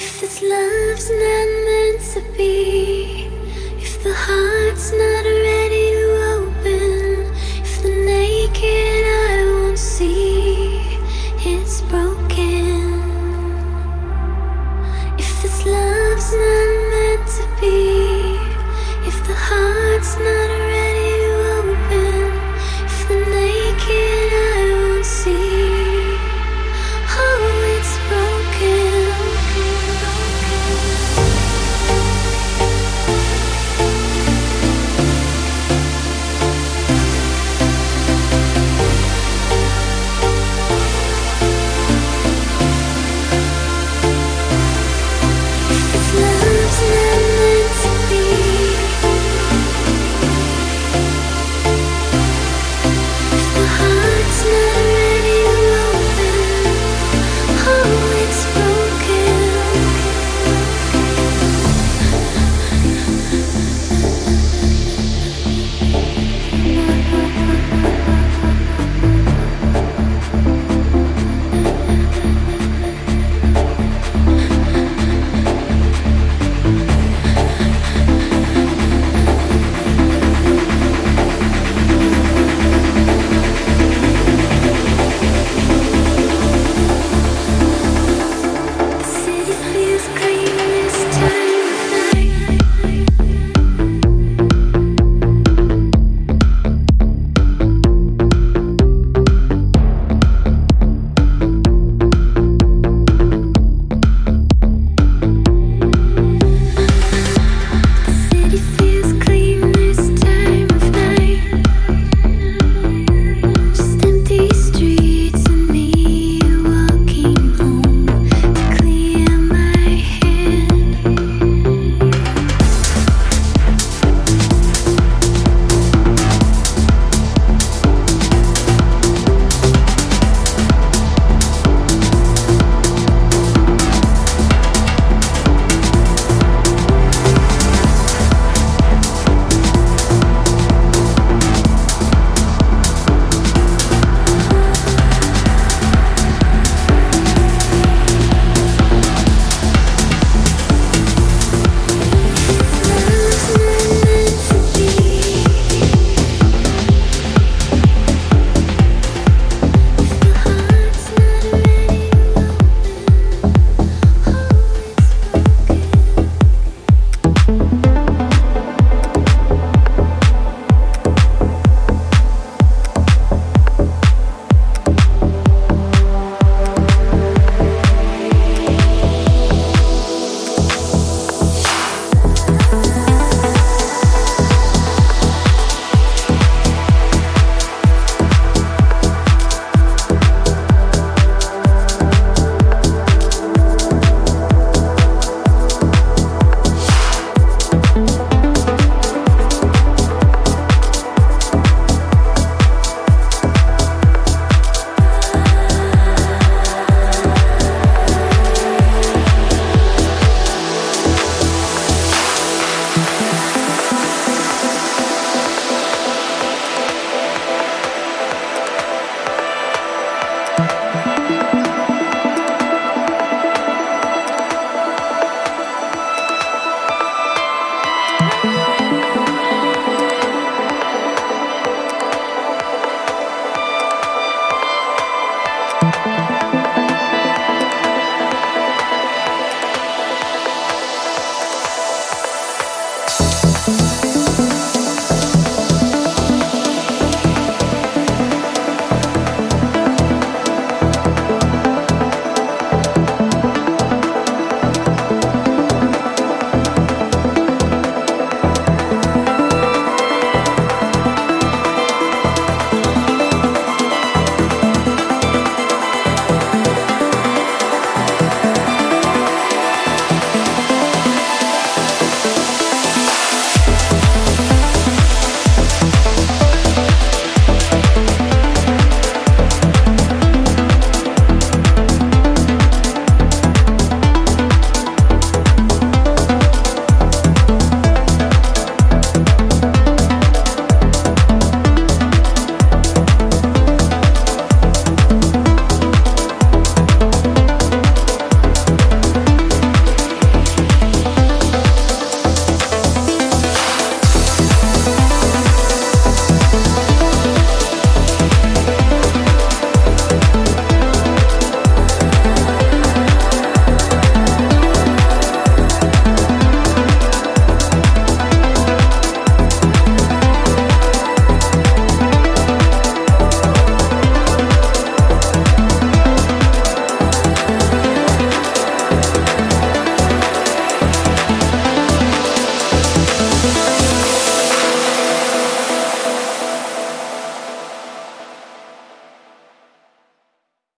If this love's not meant to be, if the heart